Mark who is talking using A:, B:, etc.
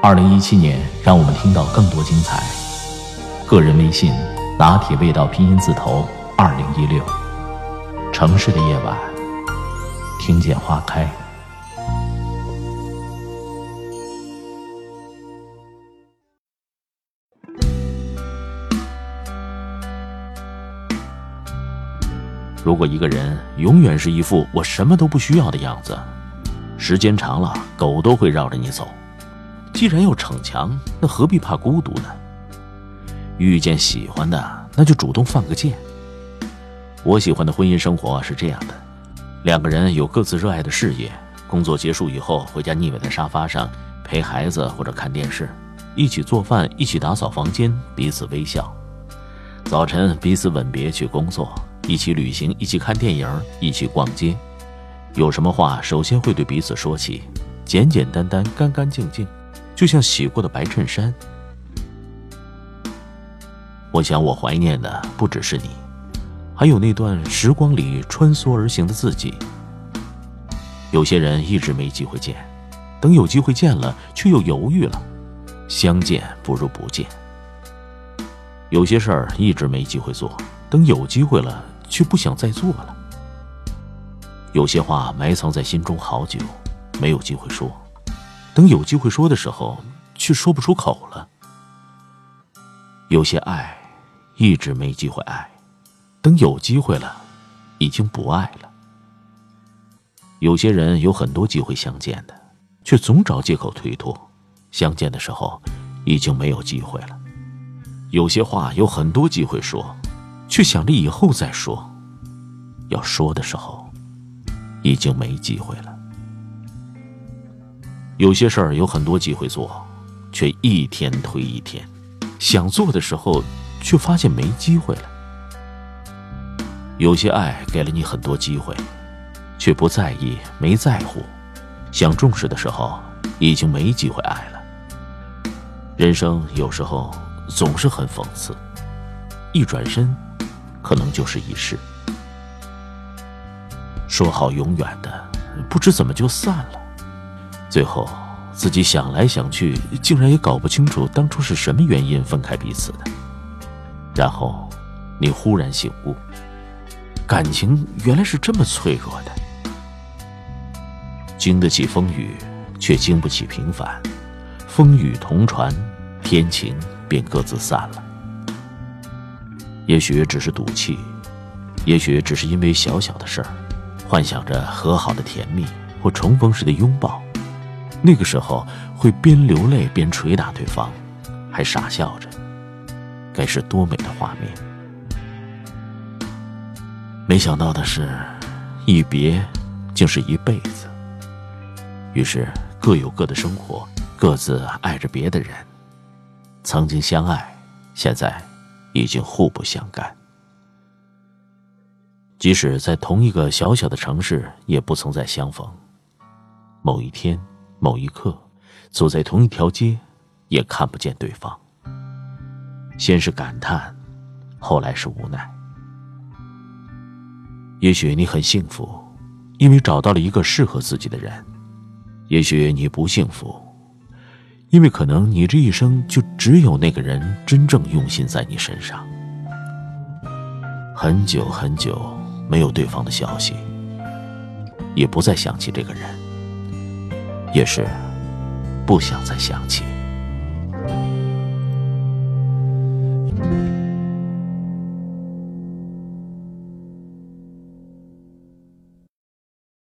A: 二零一七年让我们听到更多精彩。个人微信：拿铁味道拼音字头二零一六。城市的夜晚，听见花开。如果一个人永远是一副我什么都不需要的样子，时间长了，狗都会绕着你走。既然要逞强，那何必怕孤独呢？遇见喜欢的，那就主动放个箭。我喜欢的婚姻生活是这样的：两个人有各自热爱的事业，工作结束以后回家腻歪在沙发上陪孩子或者看电视，一起做饭，一起打扫房间，彼此微笑。早晨彼此吻别去工作，一起旅行，一起看电影，一起逛街。有什么话首先会对彼此说起，简简单单，干干净净，就像洗过的白衬衫。我想，我怀念的不只是你，还有那段时光里穿梭而行的自己。有些人一直没机会见，等有机会见了，却又犹豫了，相见不如不见。有些事儿一直没机会做，等有机会了，却不想再做了。有些话埋藏在心中好久，没有机会说，等有机会说的时候，却说不出口了。有些爱一直没机会爱，等有机会了，已经不爱了。有些人有很多机会相见的，却总找借口推脱，相见的时候已经没有机会了。有些话有很多机会说，却想着以后再说，要说的时候已经没机会了。有些事儿有很多机会做，却一天推一天，想做的时候却发现没机会了。有些爱给了你很多机会，却不在意、没在乎，想重视的时候已经没机会爱了。人生有时候总是很讽刺，一转身，可能就是一世。说好永远的，不知怎么就散了。最后，自己想来想去，竟然也搞不清楚当初是什么原因分开彼此的。然后，你忽然醒悟，感情原来是这么脆弱的，经得起风雨，却经不起平凡。风雨同船，天晴便各自散了。也许只是赌气，也许只是因为小小的事儿，幻想着和好的甜蜜或重逢时的拥抱。那个时候会边流泪边捶打对方，还傻笑着，该是多美的画面。没想到的是，一别竟是一辈子。于是各有各的生活，各自爱着别的人。曾经相爱，现在已经互不相干。即使在同一个小小的城市，也不曾再相逢。某一天。某一刻，走在同一条街，也看不见对方。先是感叹，后来是无奈。也许你很幸福，因为找到了一个适合自己的人；也许你不幸福，因为可能你这一生就只有那个人真正用心在你身上。很久很久没有对方的消息，也不再想起这个人。也是，不想再想起。